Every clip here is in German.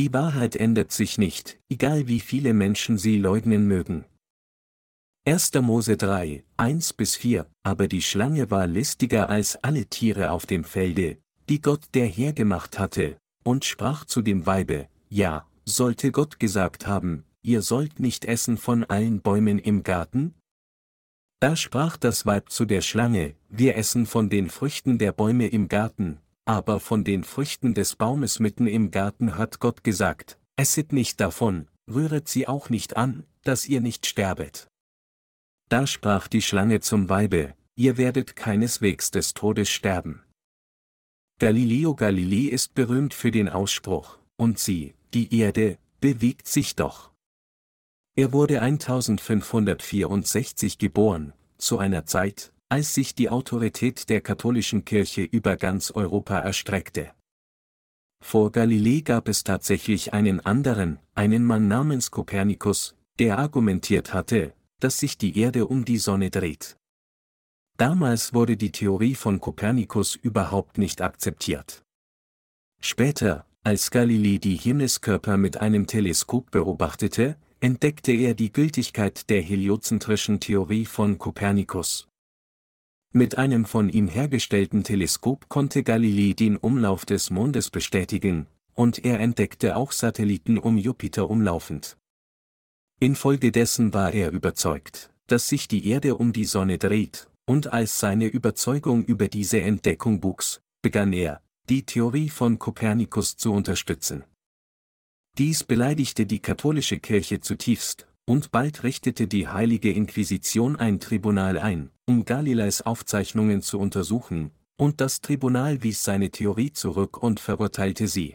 Die Wahrheit ändert sich nicht, egal wie viele Menschen sie leugnen mögen. 1. Mose 3, 1 bis 4, aber die Schlange war listiger als alle Tiere auf dem Felde, die Gott der Herr gemacht hatte, und sprach zu dem Weibe, ja, sollte Gott gesagt haben, ihr sollt nicht essen von allen Bäumen im Garten? Da sprach das Weib zu der Schlange, wir essen von den Früchten der Bäume im Garten, aber von den Früchten des Baumes mitten im Garten hat Gott gesagt, esset nicht davon, rühret sie auch nicht an, dass ihr nicht sterbet. Da sprach die Schlange zum Weibe, ihr werdet keineswegs des Todes sterben. Galileo Galilei ist berühmt für den Ausspruch, und sie, die Erde, bewegt sich doch. Er wurde 1564 geboren, zu einer Zeit, als sich die Autorität der katholischen Kirche über ganz Europa erstreckte. Vor Galilei gab es tatsächlich einen anderen, einen Mann namens Kopernikus, der argumentiert hatte, dass sich die Erde um die Sonne dreht. Damals wurde die Theorie von Kopernikus überhaupt nicht akzeptiert. Später, als Galilei die Himmelskörper mit einem Teleskop beobachtete, entdeckte er die Gültigkeit der heliozentrischen Theorie von Kopernikus. Mit einem von ihm hergestellten Teleskop konnte Galilei den Umlauf des Mondes bestätigen, und er entdeckte auch Satelliten um Jupiter umlaufend. Infolgedessen war er überzeugt, dass sich die Erde um die Sonne dreht, und als seine Überzeugung über diese Entdeckung wuchs, begann er, die Theorie von Kopernikus zu unterstützen. Dies beleidigte die katholische Kirche zutiefst, und bald richtete die Heilige Inquisition ein Tribunal ein, um Galileis Aufzeichnungen zu untersuchen, und das Tribunal wies seine Theorie zurück und verurteilte sie.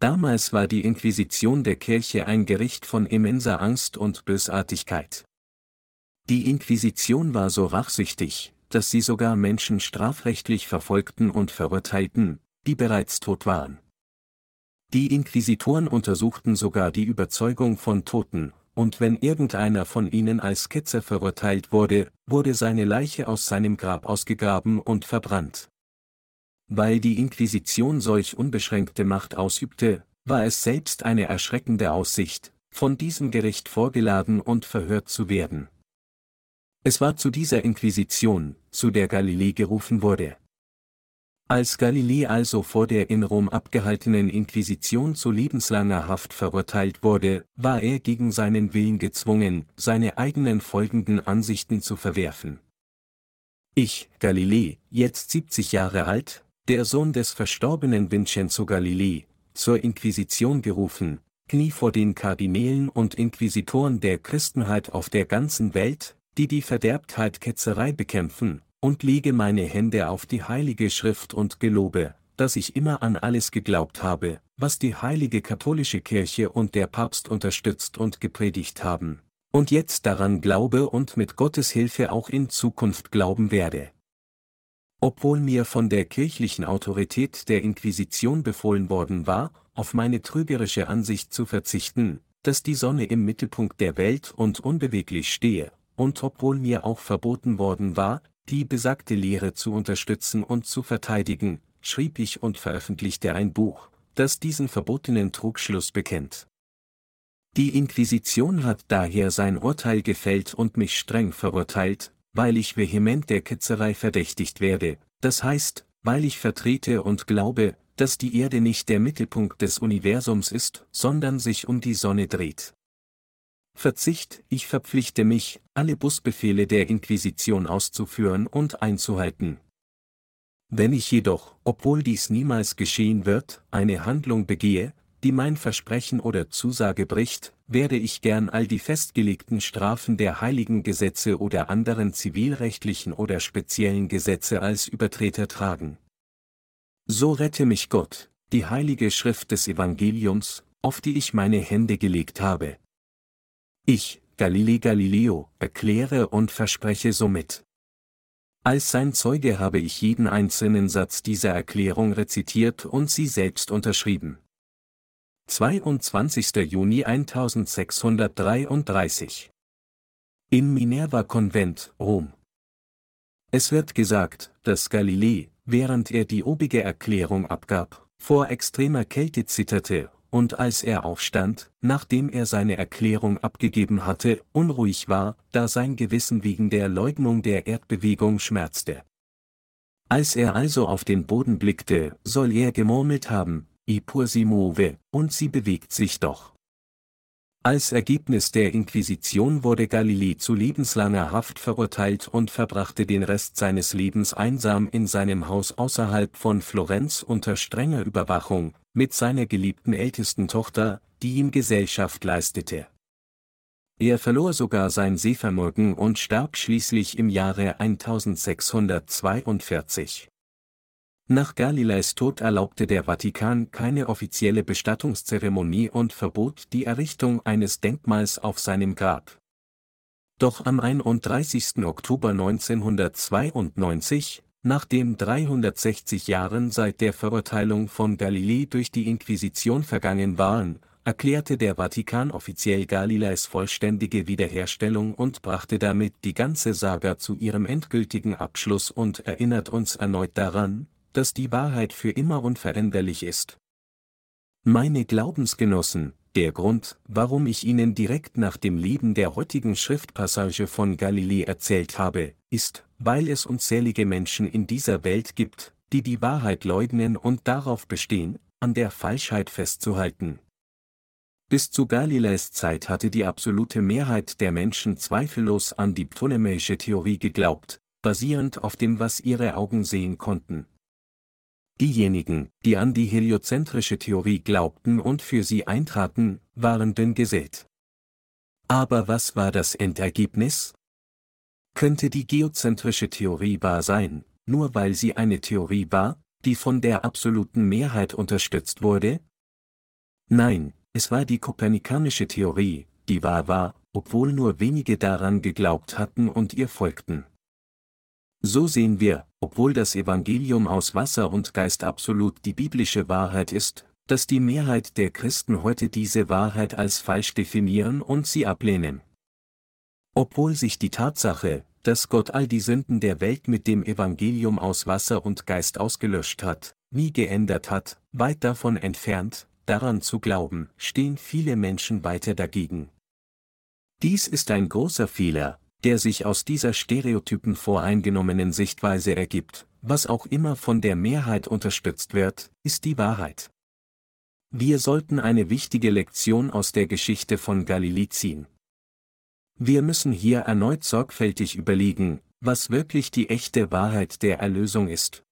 Damals war die Inquisition der Kirche ein Gericht von immenser Angst und Bösartigkeit. Die Inquisition war so rachsüchtig, dass sie sogar Menschen strafrechtlich verfolgten und verurteilten, die bereits tot waren. Die Inquisitoren untersuchten sogar die Überzeugung von Toten, und wenn irgendeiner von ihnen als Ketzer verurteilt wurde, wurde seine Leiche aus seinem Grab ausgegraben und verbrannt. Weil die Inquisition solch unbeschränkte Macht ausübte, war es selbst eine erschreckende Aussicht, von diesem Gericht vorgeladen und verhört zu werden. Es war zu dieser Inquisition, zu der Galilei gerufen wurde. Als Galilei also vor der in Rom abgehaltenen Inquisition zu lebenslanger Haft verurteilt wurde, war er gegen seinen Willen gezwungen, seine eigenen folgenden Ansichten zu verwerfen. Ich, Galilei, jetzt 70 Jahre alt, der Sohn des verstorbenen Vincenzo Galilei, zur Inquisition gerufen, knie vor den Kardinälen und Inquisitoren der Christenheit auf der ganzen Welt, die die Verderbtheit Ketzerei bekämpfen, und lege meine Hände auf die heilige Schrift und gelobe, dass ich immer an alles geglaubt habe, was die heilige katholische Kirche und der Papst unterstützt und gepredigt haben, und jetzt daran glaube und mit Gottes Hilfe auch in Zukunft glauben werde. Obwohl mir von der kirchlichen Autorität der Inquisition befohlen worden war, auf meine trügerische Ansicht zu verzichten, dass die Sonne im Mittelpunkt der Welt und unbeweglich stehe, und obwohl mir auch verboten worden war, die besagte Lehre zu unterstützen und zu verteidigen, schrieb ich und veröffentlichte ein Buch, das diesen verbotenen Trugschluss bekennt. Die Inquisition hat daher sein Urteil gefällt und mich streng verurteilt, weil ich vehement der Ketzerei verdächtigt werde, das heißt, weil ich vertrete und glaube, dass die Erde nicht der Mittelpunkt des Universums ist, sondern sich um die Sonne dreht. Verzicht, ich verpflichte mich, alle Busbefehle der Inquisition auszuführen und einzuhalten. Wenn ich jedoch, obwohl dies niemals geschehen wird, eine Handlung begehe, die mein Versprechen oder Zusage bricht, werde ich gern all die festgelegten Strafen der heiligen Gesetze oder anderen zivilrechtlichen oder speziellen Gesetze als Übertreter tragen. So rette mich Gott, die heilige Schrift des Evangeliums, auf die ich meine Hände gelegt habe. Ich, Galilei Galileo, erkläre und verspreche somit. Als sein Zeuge habe ich jeden einzelnen Satz dieser Erklärung rezitiert und sie selbst unterschrieben. 22. Juni 1633 Im Minerva-Konvent, Rom. Es wird gesagt, dass Galilei, während er die obige Erklärung abgab, vor extremer Kälte zitterte, und als er aufstand, nachdem er seine Erklärung abgegeben hatte, unruhig war, da sein Gewissen wegen der Leugnung der Erdbewegung schmerzte. Als er also auf den Boden blickte, soll er gemurmelt haben, I pur move, und sie bewegt sich doch. Als Ergebnis der Inquisition wurde Galilei zu lebenslanger Haft verurteilt und verbrachte den Rest seines Lebens einsam in seinem Haus außerhalb von Florenz unter strenger Überwachung, mit seiner geliebten ältesten Tochter, die ihm Gesellschaft leistete. Er verlor sogar sein Sehvermögen und starb schließlich im Jahre 1642. Nach Galileis Tod erlaubte der Vatikan keine offizielle Bestattungszeremonie und verbot die Errichtung eines Denkmals auf seinem Grab. Doch am 31. Oktober 1992, nachdem 360 Jahren seit der Verurteilung von Galilei durch die Inquisition vergangen waren, erklärte der Vatikan offiziell Galileis vollständige Wiederherstellung und brachte damit die ganze Saga zu ihrem endgültigen Abschluss und erinnert uns erneut daran, dass die Wahrheit für immer unveränderlich ist. Meine Glaubensgenossen, der Grund, warum ich Ihnen direkt nach dem Leben der heutigen Schriftpassage von Galilei erzählt habe, ist, weil es unzählige Menschen in dieser Welt gibt, die die Wahrheit leugnen und darauf bestehen, an der Falschheit festzuhalten. Bis zu Galileis Zeit hatte die absolute Mehrheit der Menschen zweifellos an die ptolemäische Theorie geglaubt, basierend auf dem, was ihre Augen sehen konnten. Diejenigen, die an die heliozentrische Theorie glaubten und für sie eintraten, waren dünn gesät. Aber was war das Endergebnis? Könnte die geozentrische Theorie wahr sein, nur weil sie eine Theorie war, die von der absoluten Mehrheit unterstützt wurde? Nein, es war die kopernikanische Theorie, die wahr war, obwohl nur wenige daran geglaubt hatten und ihr folgten. So sehen wir, obwohl das Evangelium aus Wasser und Geist absolut die biblische Wahrheit ist, dass die Mehrheit der Christen heute diese Wahrheit als falsch definieren und sie ablehnen. Obwohl sich die Tatsache, dass Gott all die Sünden der Welt mit dem Evangelium aus Wasser und Geist ausgelöscht hat, nie geändert hat, weit davon entfernt, daran zu glauben, stehen viele Menschen weiter dagegen. Dies ist ein großer Fehler, der sich aus dieser stereotypen voreingenommenen Sichtweise ergibt, was auch immer von der Mehrheit unterstützt wird, ist die Wahrheit. Wir sollten eine wichtige Lektion aus der Geschichte von Galilei ziehen. Wir müssen hier erneut sorgfältig überlegen, was wirklich die echte Wahrheit der Erlösung ist.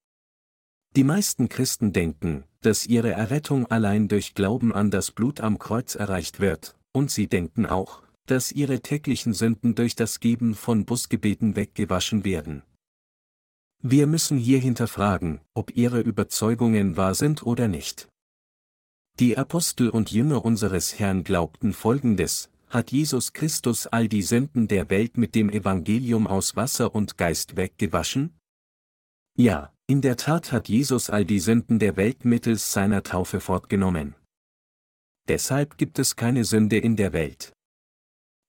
Die meisten Christen denken, dass ihre Errettung allein durch Glauben an das Blut am Kreuz erreicht wird, und sie denken auch, dass ihre täglichen Sünden durch das Geben von Busgebeten weggewaschen werden. Wir müssen hier hinterfragen, ob ihre Überzeugungen wahr sind oder nicht. Die Apostel und Jünger unseres Herrn glaubten folgendes, hat Jesus Christus all die Sünden der Welt mit dem Evangelium aus Wasser und Geist weggewaschen? Ja, in der Tat hat Jesus all die Sünden der Welt mittels seiner Taufe fortgenommen. Deshalb gibt es keine Sünde in der Welt.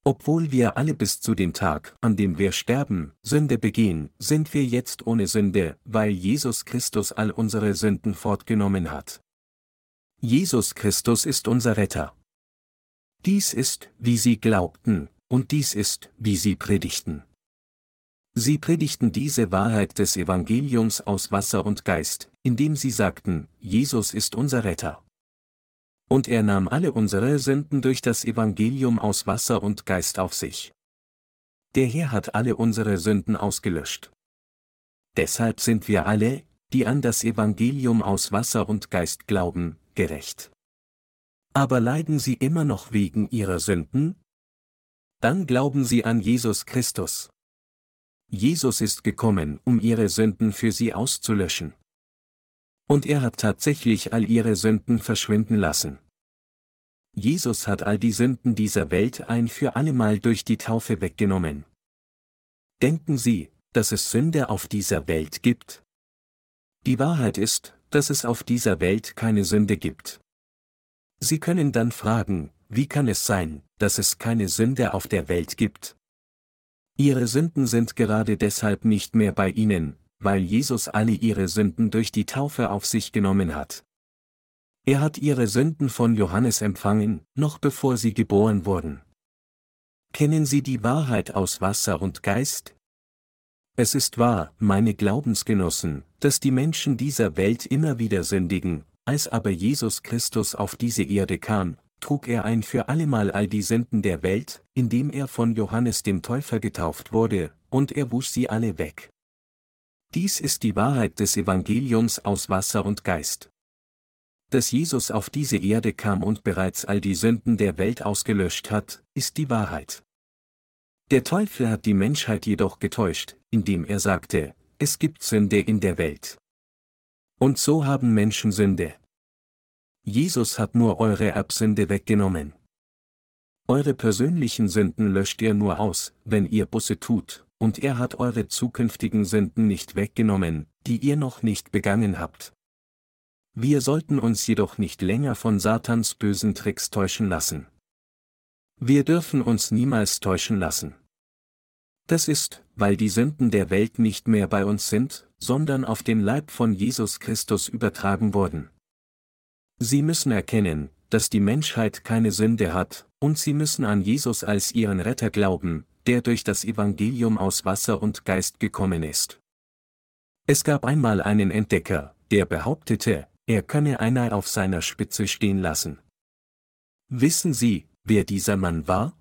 Obwohl wir alle bis zu dem Tag, an dem wir sterben, Sünde begehen, sind wir jetzt ohne Sünde, weil Jesus Christus all unsere Sünden fortgenommen hat. Jesus Christus ist unser Retter. Dies ist, wie sie glaubten, und dies ist, wie sie predigten. Sie predigten diese Wahrheit des Evangeliums aus Wasser und Geist, indem sie sagten, Jesus ist unser Retter. Und er nahm alle unsere Sünden durch das Evangelium aus Wasser und Geist auf sich. Der Herr hat alle unsere Sünden ausgelöscht. Deshalb sind wir alle, die an das Evangelium aus Wasser und Geist glauben, gerecht. Aber leiden sie immer noch wegen ihrer Sünden? Dann glauben sie an Jesus Christus. Jesus ist gekommen, um ihre Sünden für sie auszulöschen. Und er hat tatsächlich all ihre Sünden verschwinden lassen. Jesus hat all die Sünden dieser Welt ein für allemal durch die Taufe weggenommen. Denken Sie, dass es Sünde auf dieser Welt gibt? Die Wahrheit ist, dass es auf dieser Welt keine Sünde gibt. Sie können dann fragen, wie kann es sein, dass es keine Sünde auf der Welt gibt? Ihre Sünden sind gerade deshalb nicht mehr bei Ihnen, weil Jesus alle ihre Sünden durch die Taufe auf sich genommen hat. Er hat ihre Sünden von Johannes empfangen, noch bevor sie geboren wurden. Kennen Sie die Wahrheit aus Wasser und Geist? Es ist wahr, meine Glaubensgenossen, dass die Menschen dieser Welt immer wieder sündigen, als aber Jesus Christus auf diese Erde kam, trug er ein für allemal all die Sünden der Welt, indem er von Johannes dem Täufer getauft wurde, und er wusch sie alle weg. Dies ist die Wahrheit des Evangeliums aus Wasser und Geist. Dass Jesus auf diese Erde kam und bereits all die Sünden der Welt ausgelöscht hat, ist die Wahrheit. Der Teufel hat die Menschheit jedoch getäuscht, indem er sagte, es gibt Sünde in der Welt. Und so haben Menschen Sünde. Jesus hat nur eure Erbsünde weggenommen. Eure persönlichen Sünden löscht er nur aus, wenn ihr Busse tut, und er hat eure zukünftigen Sünden nicht weggenommen, die ihr noch nicht begangen habt. Wir sollten uns jedoch nicht länger von Satans bösen Tricks täuschen lassen. Wir dürfen uns niemals täuschen lassen. Das ist, weil die Sünden der Welt nicht mehr bei uns sind, sondern auf den Leib von Jesus Christus übertragen wurden. Sie müssen erkennen, dass die Menschheit keine Sünde hat, und sie müssen an Jesus als ihren Retter glauben, der durch das Evangelium aus Wasser und Geist gekommen ist. Es gab einmal einen Entdecker, der behauptete, er könne einer auf seiner Spitze stehen lassen. Wissen Sie, wer dieser Mann war?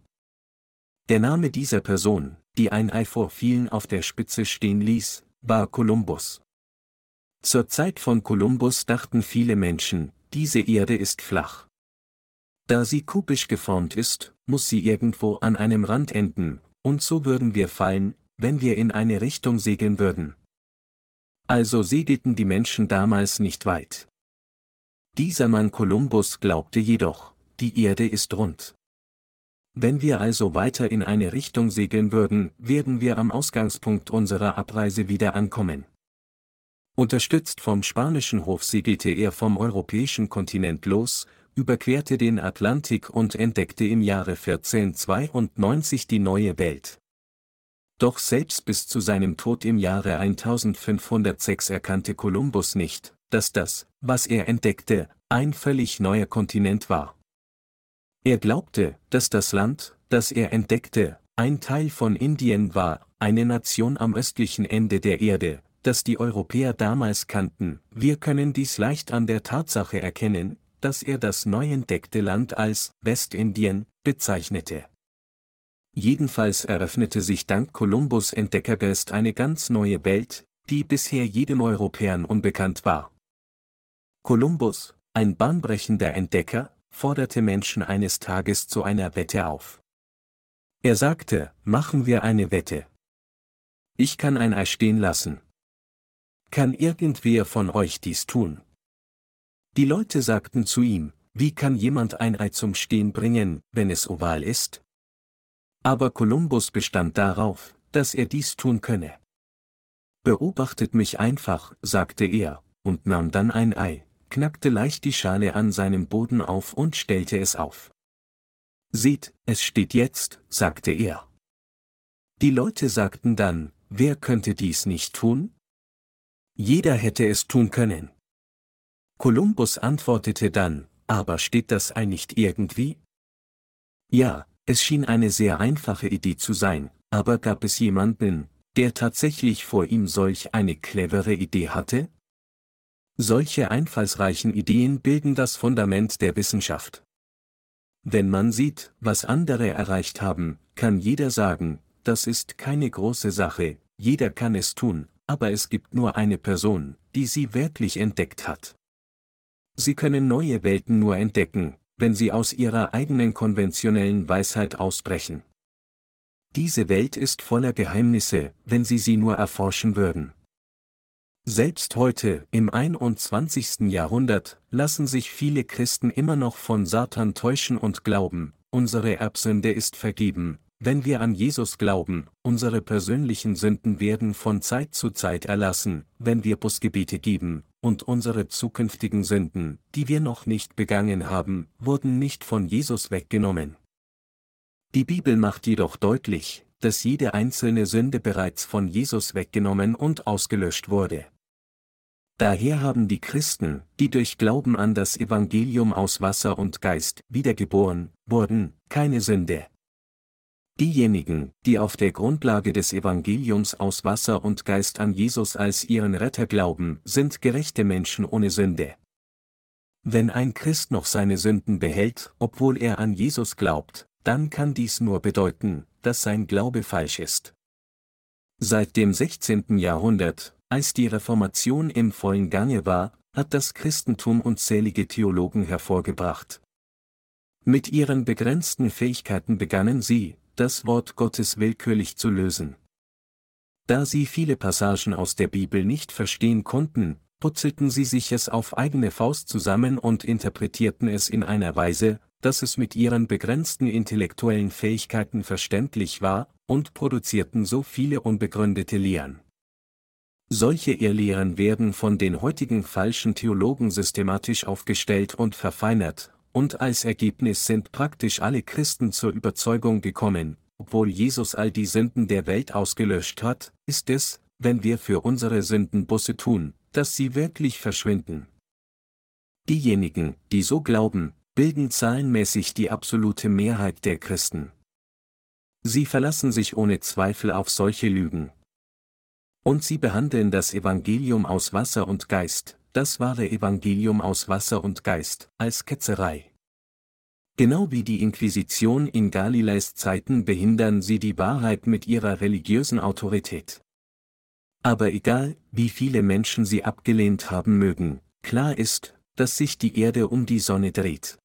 Der Name dieser Person, die ein Ei vor vielen auf der Spitze stehen ließ, war Kolumbus. Zur Zeit von Kolumbus dachten viele Menschen, diese Erde ist flach. Da sie kubisch geformt ist, muss sie irgendwo an einem Rand enden, und so würden wir fallen, wenn wir in eine Richtung segeln würden. Also segelten die Menschen damals nicht weit. Dieser Mann Kolumbus glaubte jedoch, die Erde ist rund. Wenn wir also weiter in eine Richtung segeln würden, werden wir am Ausgangspunkt unserer Abreise wieder ankommen. Unterstützt vom spanischen Hof segelte er vom europäischen Kontinent los, überquerte den Atlantik und entdeckte im Jahre 1492 die neue Welt. Doch selbst bis zu seinem Tod im Jahre 1506 erkannte Kolumbus nicht, dass das, was er entdeckte, ein völlig neuer Kontinent war. Er glaubte, dass das Land, das er entdeckte, ein Teil von Indien war, eine Nation am östlichen Ende der Erde, das die Europäer damals kannten. Wir können dies leicht an der Tatsache erkennen, dass er das neu entdeckte Land als Westindien bezeichnete. Jedenfalls eröffnete sich dank Kolumbus Entdeckergeist eine ganz neue Welt, die bisher jedem Europäern unbekannt war. Kolumbus, ein bahnbrechender Entdecker, forderte Menschen eines Tages zu einer Wette auf. Er sagte, machen wir eine Wette. Ich kann ein Ei stehen lassen. Kann irgendwer von euch dies tun? Die Leute sagten zu ihm, wie kann jemand ein Ei zum Stehen bringen, wenn es oval ist? Aber Kolumbus bestand darauf, dass er dies tun könne. Beobachtet mich einfach, sagte er, und nahm dann ein Ei, knackte leicht die Schale an seinem Boden auf und stellte es auf. Seht, es steht jetzt, sagte er. Die Leute sagten dann, wer könnte dies nicht tun? Jeder hätte es tun können. Kolumbus antwortete dann, aber steht das Ei nicht irgendwie? Ja, es schien eine sehr einfache Idee zu sein, aber gab es jemanden, der tatsächlich vor ihm solch eine clevere Idee hatte? Solche einfallsreichen Ideen bilden das Fundament der Wissenschaft. Wenn man sieht, was andere erreicht haben, kann jeder sagen, das ist keine große Sache, jeder kann es tun, aber es gibt nur eine Person, die sie wirklich entdeckt hat. Sie können neue Welten nur entdecken, wenn sie aus ihrer eigenen konventionellen Weisheit ausbrechen. Diese Welt ist voller Geheimnisse, wenn sie sie nur erforschen würden. Selbst heute, im 21. Jahrhundert, lassen sich viele Christen immer noch von Satan täuschen und glauben, unsere Erbsünde ist vergeben, wenn wir an Jesus glauben, unsere persönlichen Sünden werden von Zeit zu Zeit erlassen, wenn wir Busgebete geben, und unsere zukünftigen Sünden, die wir noch nicht begangen haben, wurden nicht von Jesus weggenommen. Die Bibel macht jedoch deutlich, dass jede einzelne Sünde bereits von Jesus weggenommen und ausgelöscht wurde. Daher haben die Christen, die durch Glauben an das Evangelium aus Wasser und Geist wiedergeboren wurden, keine Sünde. Diejenigen, die auf der Grundlage des Evangeliums aus Wasser und Geist an Jesus als ihren Retter glauben, sind gerechte Menschen ohne Sünde. Wenn ein Christ noch seine Sünden behält, obwohl er an Jesus glaubt, dann kann dies nur bedeuten, dass sein Glaube falsch ist. Seit dem 16. Jahrhundert, als die Reformation im vollen Gange war, hat das Christentum unzählige Theologen hervorgebracht. Mit ihren begrenzten Fähigkeiten begannen sie, das Wort Gottes willkürlich zu lösen. Da sie viele Passagen aus der Bibel nicht verstehen konnten, putzelten sie sich es auf eigene Faust zusammen und interpretierten es in einer Weise, dass es mit ihren begrenzten intellektuellen Fähigkeiten verständlich war, und produzierten so viele unbegründete Lehren. Solche Irrlehren werden von den heutigen falschen Theologen systematisch aufgestellt und verfeinert, und als Ergebnis sind praktisch alle Christen zur Überzeugung gekommen, obwohl Jesus all die Sünden der Welt ausgelöscht hat, ist es, wenn wir für unsere Sünden Busse tun, dass sie wirklich verschwinden. Diejenigen, die so glauben, bilden zahlenmäßig die absolute Mehrheit der Christen. Sie verlassen sich ohne Zweifel auf solche Lügen, und sie behandeln das Evangelium aus Wasser und Geist, das wahre Evangelium aus Wasser und Geist, als Ketzerei. Genau wie die Inquisition in Galileis Zeiten behindern sie die Wahrheit mit ihrer religiösen Autorität. Aber egal, wie viele Menschen sie abgelehnt haben mögen, klar ist, dass sich die Erde um die Sonne dreht.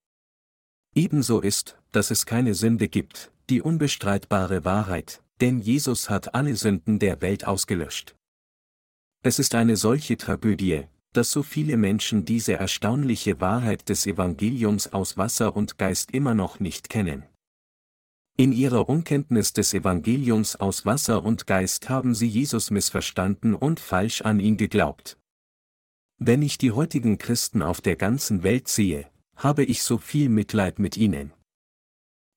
Ebenso ist, dass es keine Sünde gibt, die unbestreitbare Wahrheit, denn Jesus hat alle Sünden der Welt ausgelöscht. Es ist eine solche Tragödie, dass so viele Menschen diese erstaunliche Wahrheit des Evangeliums aus Wasser und Geist immer noch nicht kennen. In ihrer Unkenntnis des Evangeliums aus Wasser und Geist haben sie Jesus missverstanden und falsch an ihn geglaubt. Wenn ich die heutigen Christen auf der ganzen Welt sehe, habe ich so viel Mitleid mit ihnen.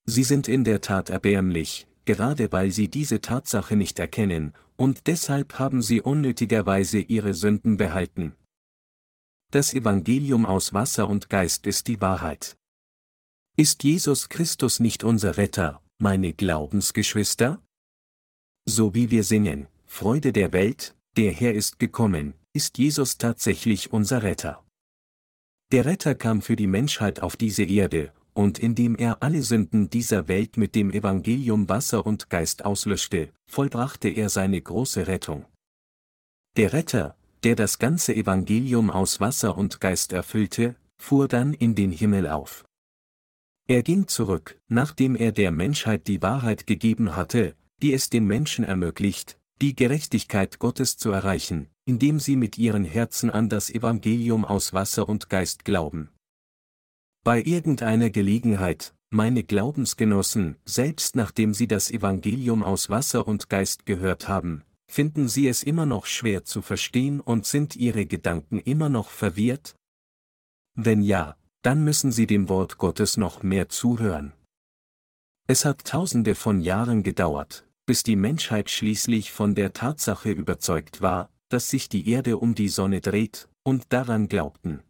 Sie sind in der Tat erbärmlich, gerade weil sie diese Tatsache nicht erkennen, und deshalb haben sie unnötigerweise ihre Sünden behalten. Das Evangelium aus Wasser und Geist ist die Wahrheit. Ist Jesus Christus nicht unser Retter, meine Glaubensgeschwister? So wie wir singen, Freude der Welt, der Herr ist gekommen, ist Jesus tatsächlich unser Retter. Der Retter kam für die Menschheit auf diese Erde, und indem er alle Sünden dieser Welt mit dem Evangelium Wasser und Geist auslöschte, vollbrachte er seine große Rettung. Der Retter, der das ganze Evangelium aus Wasser und Geist erfüllte, fuhr dann in den Himmel auf. Er ging zurück, nachdem er der Menschheit die Wahrheit gegeben hatte, die es den Menschen ermöglicht, die Gerechtigkeit Gottes zu erreichen, indem sie mit ihren Herzen an das Evangelium aus Wasser und Geist glauben. Bei irgendeiner Gelegenheit, meine Glaubensgenossen, selbst nachdem sie das Evangelium aus Wasser und Geist gehört haben, finden sie es immer noch schwer zu verstehen und sind ihre Gedanken immer noch verwirrt? Wenn ja, dann müssen sie dem Wort Gottes noch mehr zuhören. Es hat tausende von Jahren gedauert, bis die Menschheit schließlich von der Tatsache überzeugt war, dass sich die Erde um die Sonne dreht, und daran glaubten.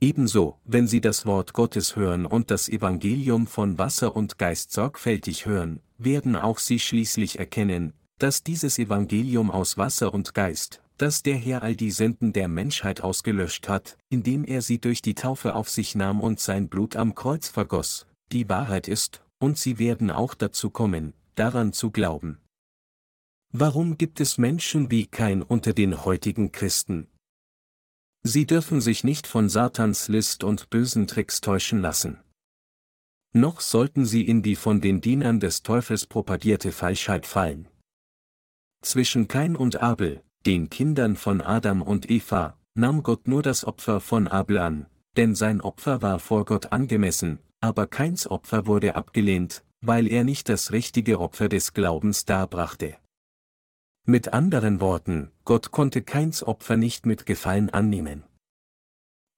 Ebenso, wenn sie das Wort Gottes hören und das Evangelium von Wasser und Geist sorgfältig hören, werden auch sie schließlich erkennen, dass dieses Evangelium aus Wasser und Geist, das der Herr all die Sünden der Menschheit ausgelöscht hat, indem er sie durch die Taufe auf sich nahm und sein Blut am Kreuz vergoss, die Wahrheit ist, und sie werden auch dazu kommen, daran zu glauben. Warum gibt es Menschen wie kein unter den heutigen Christen, Sie dürfen sich nicht von Satans List und bösen Tricks täuschen lassen. Noch sollten sie in die von den Dienern des Teufels propagierte Falschheit fallen. Zwischen Kain und Abel, den Kindern von Adam und Eva, nahm Gott nur das Opfer von Abel an, denn sein Opfer war vor Gott angemessen, aber Kains Opfer wurde abgelehnt, weil er nicht das richtige Opfer des Glaubens darbrachte. Mit anderen Worten, Gott konnte Keins Opfer nicht mit Gefallen annehmen.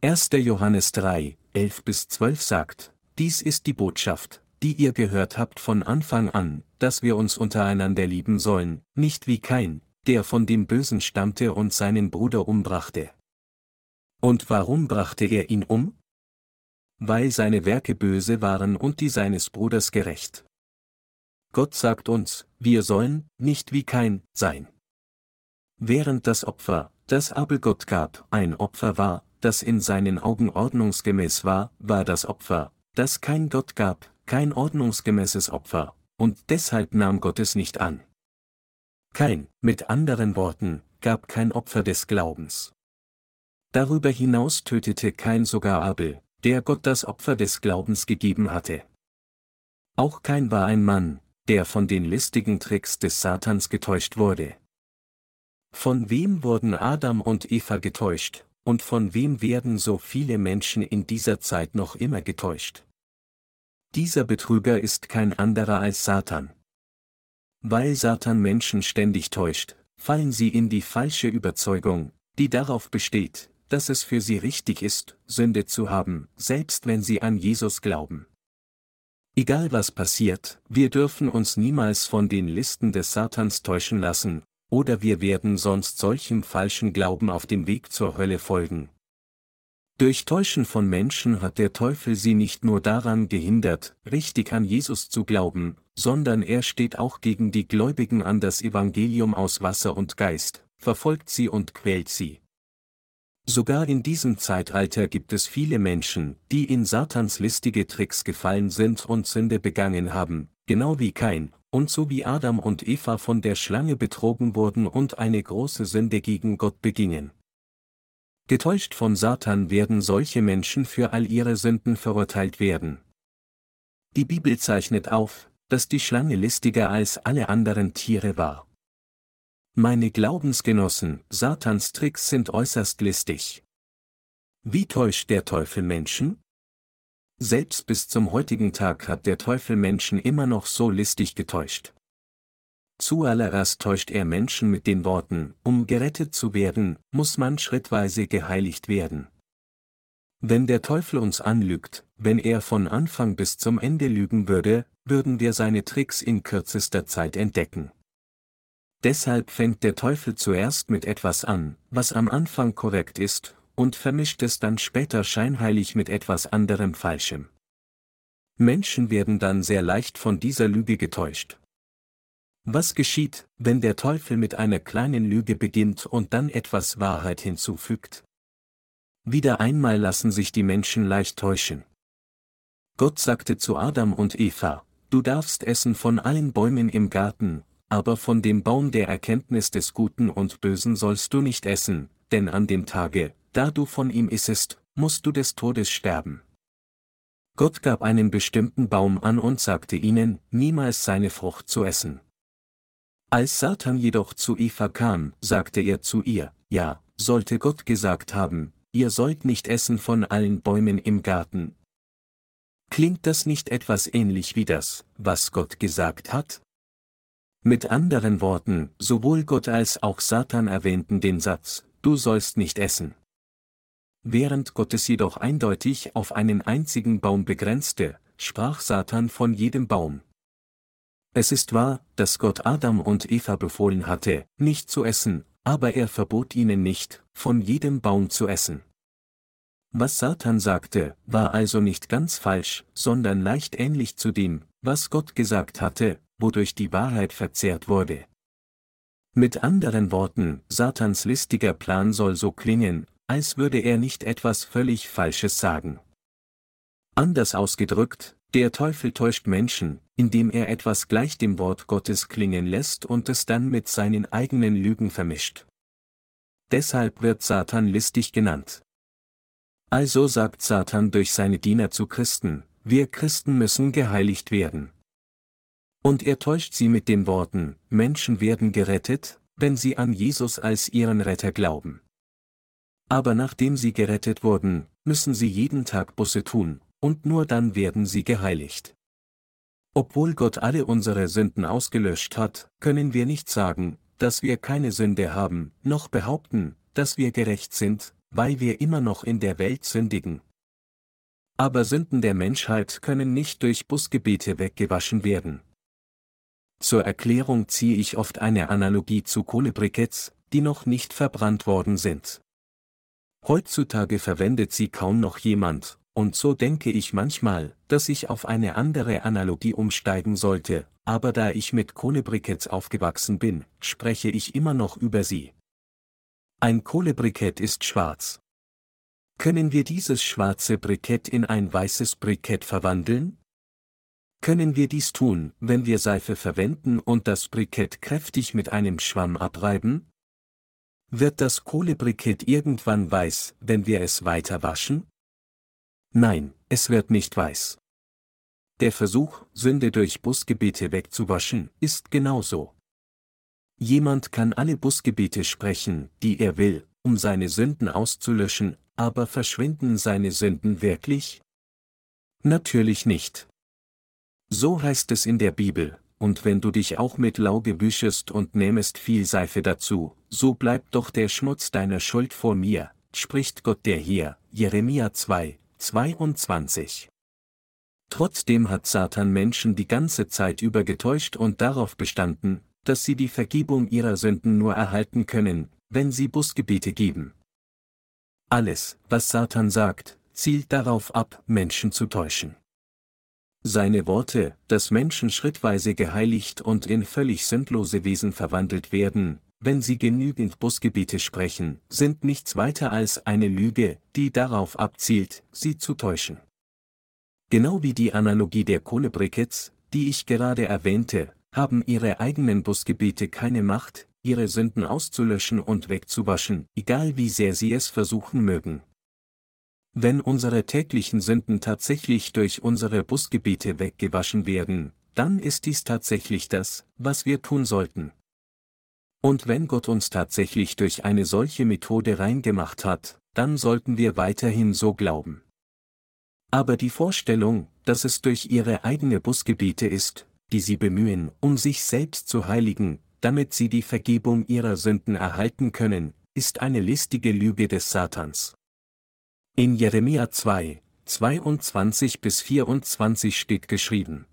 1. Johannes 3, 11 bis 12 sagt, dies ist die Botschaft, die ihr gehört habt von Anfang an, dass wir uns untereinander lieben sollen, nicht wie Kain, der von dem Bösen stammte und seinen Bruder umbrachte. Und warum brachte er ihn um? Weil seine Werke böse waren und die seines Bruders gerecht. Gott sagt uns, wir sollen, nicht wie kein, sein. Während das Opfer, das Abel Gott gab, ein Opfer war, das in seinen Augen ordnungsgemäß war, war das Opfer, das kein Gott gab, kein ordnungsgemäßes Opfer, und deshalb nahm Gott es nicht an. Kein, mit anderen Worten, gab kein Opfer des Glaubens. Darüber hinaus tötete kein sogar Abel, der Gott das Opfer des Glaubens gegeben hatte. Auch kein war ein Mann, der von den listigen Tricks des Satans getäuscht wurde. Von wem wurden Adam und Eva getäuscht, und von wem werden so viele Menschen in dieser Zeit noch immer getäuscht? Dieser Betrüger ist kein anderer als Satan. Weil Satan Menschen ständig täuscht, fallen sie in die falsche Überzeugung, die darauf besteht, dass es für sie richtig ist, Sünde zu haben, selbst wenn sie an Jesus glauben. Egal was passiert, wir dürfen uns niemals von den Listen des Satans täuschen lassen, oder wir werden sonst solchem falschen Glauben auf dem Weg zur Hölle folgen. Durch Täuschen von Menschen hat der Teufel sie nicht nur daran gehindert, richtig an Jesus zu glauben, sondern er steht auch gegen die Gläubigen an das Evangelium aus Wasser und Geist, verfolgt sie und quält sie. Sogar in diesem Zeitalter gibt es viele Menschen, die in Satans listige Tricks gefallen sind und Sünde begangen haben, genau wie Kain, und so wie Adam und Eva von der Schlange betrogen wurden und eine große Sünde gegen Gott begingen. Getäuscht von Satan werden solche Menschen für all ihre Sünden verurteilt werden. Die Bibel zeichnet auf, dass die Schlange listiger als alle anderen Tiere war. Meine Glaubensgenossen, Satans Tricks sind äußerst listig. Wie täuscht der Teufel Menschen? Selbst bis zum heutigen Tag hat der Teufel Menschen immer noch so listig getäuscht. Zuallererst täuscht er Menschen mit den Worten, um gerettet zu werden, muss man schrittweise geheiligt werden. Wenn der Teufel uns anlügt, wenn er von Anfang bis zum Ende lügen würde, würden wir seine Tricks in kürzester Zeit entdecken. Deshalb fängt der Teufel zuerst mit etwas an, was am Anfang korrekt ist, und vermischt es dann später scheinheilig mit etwas anderem Falschem. Menschen werden dann sehr leicht von dieser Lüge getäuscht. Was geschieht, wenn der Teufel mit einer kleinen Lüge beginnt und dann etwas Wahrheit hinzufügt? Wieder einmal lassen sich die Menschen leicht täuschen. Gott sagte zu Adam und Eva, du darfst essen von allen Bäumen im Garten, aber von dem Baum der Erkenntnis des Guten und Bösen sollst du nicht essen, denn an dem Tage, da du von ihm issest, musst du des Todes sterben. Gott gab einen bestimmten Baum an und sagte ihnen, niemals seine Frucht zu essen. Als Satan jedoch zu Eva kam, sagte er zu ihr, ja, sollte Gott gesagt haben, ihr sollt nicht essen von allen Bäumen im Garten. Klingt das nicht etwas ähnlich wie das, was Gott gesagt hat? Mit anderen Worten, sowohl Gott als auch Satan erwähnten den Satz, du sollst nicht essen. Während Gott es jedoch eindeutig auf einen einzigen Baum begrenzte, sprach Satan von jedem Baum. Es ist wahr, dass Gott Adam und Eva befohlen hatte, nicht zu essen, aber er verbot ihnen nicht, von jedem Baum zu essen. Was Satan sagte, war also nicht ganz falsch, sondern leicht ähnlich zu dem, was Gott gesagt hatte, wodurch die Wahrheit verzehrt wurde. Mit anderen Worten, Satans listiger Plan soll so klingen, als würde er nicht etwas völlig Falsches sagen. Anders ausgedrückt, der Teufel täuscht Menschen, indem er etwas gleich dem Wort Gottes klingen lässt und es dann mit seinen eigenen Lügen vermischt. Deshalb wird Satan listig genannt. Also sagt Satan durch seine Diener zu Christen, wir Christen müssen geheiligt werden. Und er täuscht sie mit den Worten, Menschen werden gerettet, wenn sie an Jesus als ihren Retter glauben. Aber nachdem sie gerettet wurden, müssen sie jeden Tag Busse tun, und nur dann werden sie geheiligt. Obwohl Gott alle unsere Sünden ausgelöscht hat, können wir nicht sagen, dass wir keine Sünde haben, noch behaupten, dass wir gerecht sind, weil wir immer noch in der Welt sündigen. Aber Sünden der Menschheit können nicht durch Busgebete weggewaschen werden. Zur Erklärung ziehe ich oft eine Analogie zu Kohlebriketts, die noch nicht verbrannt worden sind. Heutzutage verwendet sie kaum noch jemand, und so denke ich manchmal, dass ich auf eine andere Analogie umsteigen sollte, aber da ich mit Kohlebriketts aufgewachsen bin, spreche ich immer noch über sie. Ein Kohlebrikett ist schwarz. Können wir dieses schwarze Brikett in ein weißes Brikett verwandeln? Können wir dies tun, wenn wir Seife verwenden und das Brikett kräftig mit einem Schwamm abreiben? Wird das Kohlebrikett irgendwann weiß, wenn wir es weiter waschen? Nein, es wird nicht weiß. Der Versuch, Sünde durch Busgebete wegzuwaschen, ist genauso. Jemand kann alle Busgebete sprechen, die er will, um seine Sünden auszulöschen, aber verschwinden seine Sünden wirklich? Natürlich nicht. So heißt es in der Bibel, und wenn du dich auch mit Lauge büschest und nähmest viel Seife dazu, so bleibt doch der Schmutz deiner Schuld vor mir, spricht Gott der hier, Jeremia 2, 22. Trotzdem hat Satan Menschen die ganze Zeit über getäuscht und darauf bestanden, dass sie die Vergebung ihrer Sünden nur erhalten können, wenn sie Busgebete geben. Alles, was Satan sagt, zielt darauf ab, Menschen zu täuschen. Seine Worte, dass Menschen schrittweise geheiligt und in völlig sündlose Wesen verwandelt werden, wenn sie genügend Busgebiete sprechen, sind nichts weiter als eine Lüge, die darauf abzielt, sie zu täuschen. Genau wie die Analogie der Kohlebriketts, die ich gerade erwähnte, haben ihre eigenen Busgebiete keine Macht, ihre Sünden auszulöschen und wegzuwaschen, egal wie sehr sie es versuchen mögen. Wenn unsere täglichen Sünden tatsächlich durch unsere Busgebiete weggewaschen werden, dann ist dies tatsächlich das, was wir tun sollten. Und wenn Gott uns tatsächlich durch eine solche Methode reingemacht hat, dann sollten wir weiterhin so glauben. Aber die Vorstellung, dass es durch ihre eigene Busgebiete ist, die sie bemühen, um sich selbst zu heiligen, damit sie die Vergebung ihrer Sünden erhalten können, ist eine listige Lüge des Satans. In Jeremia 2, 22 bis 24 steht geschrieben.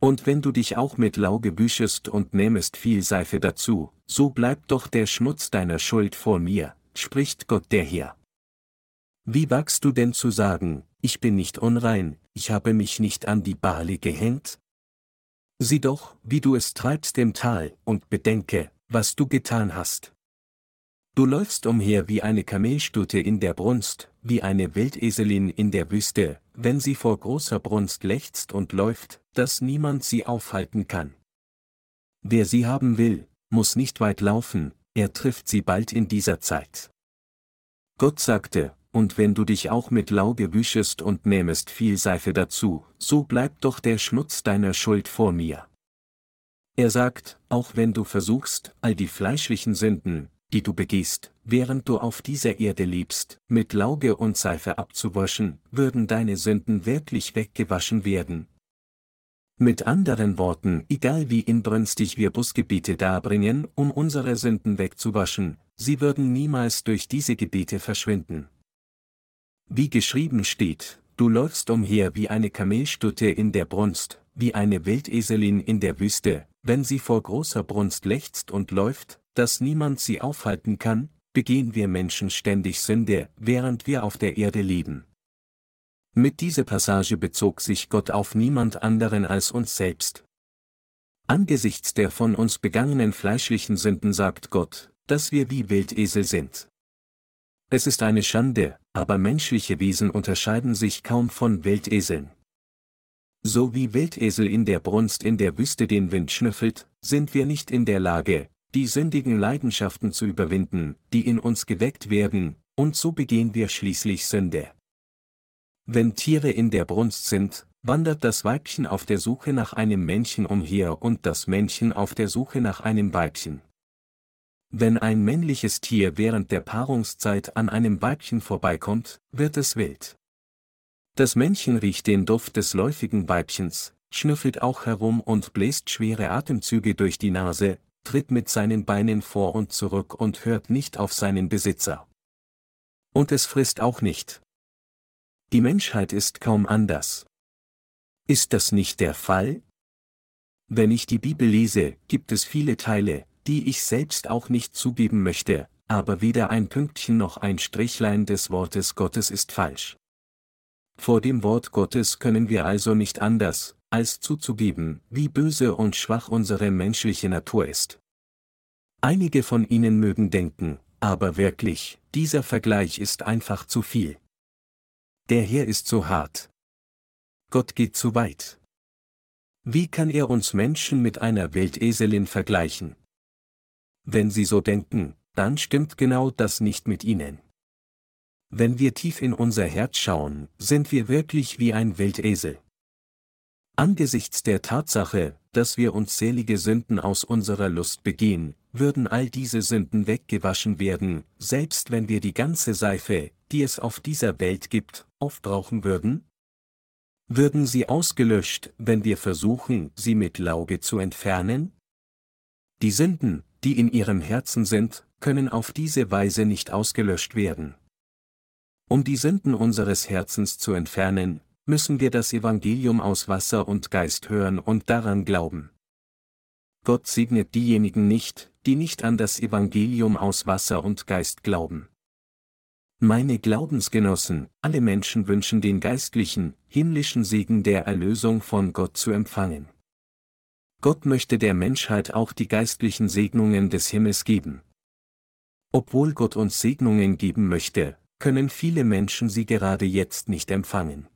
Und wenn du dich auch mit Lauge büschest und nähmest viel Seife dazu, so bleibt doch der Schmutz deiner Schuld vor mir, spricht Gott der Herr. Wie wagst du denn zu sagen, ich bin nicht unrein, ich habe mich nicht an die Bale gehängt? Sieh doch, wie du es treibst im Tal, und bedenke, was du getan hast. Du läufst umher wie eine Kamelstute in der Brunst, wie eine Wildeselin in der Wüste, wenn sie vor großer Brunst lechzt und läuft, dass niemand sie aufhalten kann. Wer sie haben will, muss nicht weit laufen, er trifft sie bald in dieser Zeit. Gott sagte, und wenn du dich auch mit Lauge wüschest und nähmest viel Seife dazu, so bleibt doch der Schmutz deiner Schuld vor mir. Er sagt, auch wenn du versuchst, all die fleischlichen Sünden, die du begehst, während du auf dieser Erde lebst, mit Lauge und Seife abzuwaschen, würden deine Sünden wirklich weggewaschen werden. Mit anderen Worten, egal wie inbrünstig wir Busgebiete darbringen, um unsere Sünden wegzuwaschen, sie würden niemals durch diese Gebete verschwinden. Wie geschrieben steht, du läufst umher wie eine Kamelstutte in der Brunst, wie eine Wildeselin in der Wüste, wenn sie vor großer Brunst lechzt und läuft, dass niemand sie aufhalten kann, begehen wir Menschen ständig Sünde, während wir auf der Erde leben. Mit dieser Passage bezog sich Gott auf niemand anderen als uns selbst. Angesichts der von uns begangenen fleischlichen Sünden sagt Gott, dass wir wie Wildesel sind. Es ist eine Schande, aber menschliche Wesen unterscheiden sich kaum von Wildeseln. So wie Wildesel in der Brunst in der Wüste den Wind schnüffelt, sind wir nicht in der Lage, die sündigen Leidenschaften zu überwinden, die in uns geweckt werden, und so begehen wir schließlich Sünde. Wenn Tiere in der Brunst sind, wandert das Weibchen auf der Suche nach einem Männchen umher und das Männchen auf der Suche nach einem Weibchen. Wenn ein männliches Tier während der Paarungszeit an einem Weibchen vorbeikommt, wird es wild. Das Männchen riecht den Duft des läufigen Weibchens, schnüffelt auch herum und bläst schwere Atemzüge durch die Nase, tritt mit seinen Beinen vor und zurück und hört nicht auf seinen Besitzer. Und es frisst auch nicht. Die Menschheit ist kaum anders. Ist das nicht der Fall? Wenn ich die Bibel lese, gibt es viele Teile, die ich selbst auch nicht zugeben möchte, aber weder ein Pünktchen noch ein Strichlein des Wortes Gottes ist falsch. Vor dem Wort Gottes können wir also nicht anders, als zuzugeben, wie böse und schwach unsere menschliche Natur ist. Einige von Ihnen mögen denken, aber wirklich, dieser Vergleich ist einfach zu viel. Der Herr ist so hart. Gott geht zu weit. Wie kann er uns Menschen mit einer Welteselin vergleichen? Wenn Sie so denken, dann stimmt genau das nicht mit Ihnen. Wenn wir tief in unser Herz schauen, sind wir wirklich wie ein Weltesel. Angesichts der Tatsache, dass wir unzählige Sünden aus unserer Lust begehen, würden all diese Sünden weggewaschen werden, selbst wenn wir die ganze Seife, die es auf dieser Welt gibt, aufbrauchen würden? Würden sie ausgelöscht, wenn wir versuchen, sie mit Lauge zu entfernen? Die Sünden, die in ihrem Herzen sind, können auf diese Weise nicht ausgelöscht werden. Um die Sünden unseres Herzens zu entfernen, müssen wir das Evangelium aus Wasser und Geist hören und daran glauben. Gott segnet diejenigen nicht, die nicht an das Evangelium aus Wasser und Geist glauben. Meine Glaubensgenossen, alle Menschen wünschen den geistlichen, himmlischen Segen der Erlösung von Gott zu empfangen. Gott möchte der Menschheit auch die geistlichen Segnungen des Himmels geben. Obwohl Gott uns Segnungen geben möchte, können viele Menschen sie gerade jetzt nicht empfangen.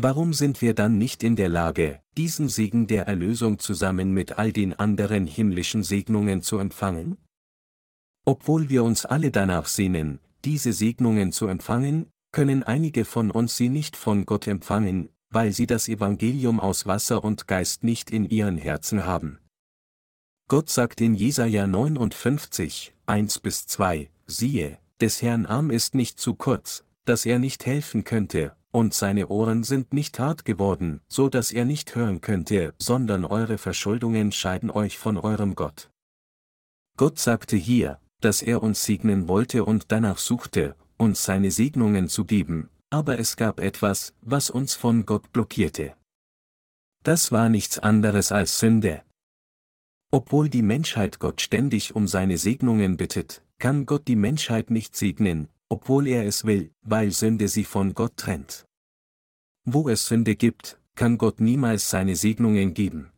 Warum sind wir dann nicht in der Lage, diesen Segen der Erlösung zusammen mit all den anderen himmlischen Segnungen zu empfangen? Obwohl wir uns alle danach sehnen, diese Segnungen zu empfangen, können einige von uns sie nicht von Gott empfangen, weil sie das Evangelium aus Wasser und Geist nicht in ihren Herzen haben. Gott sagt in Jesaja 59, 1 bis 2, siehe, des Herrn Arm ist nicht zu kurz, dass er nicht helfen könnte, und seine Ohren sind nicht hart geworden, so dass er nicht hören könnte, sondern eure Verschuldungen scheiden euch von eurem Gott. Gott sagte hier, dass er uns segnen wollte und danach suchte, uns seine Segnungen zu geben, aber es gab etwas, was uns von Gott blockierte. Das war nichts anderes als Sünde. Obwohl die Menschheit Gott ständig um seine Segnungen bittet, kann Gott die Menschheit nicht segnen, obwohl er es will, weil Sünde sie von Gott trennt. Wo es Sünde gibt, kann Gott niemals seine Segnungen geben.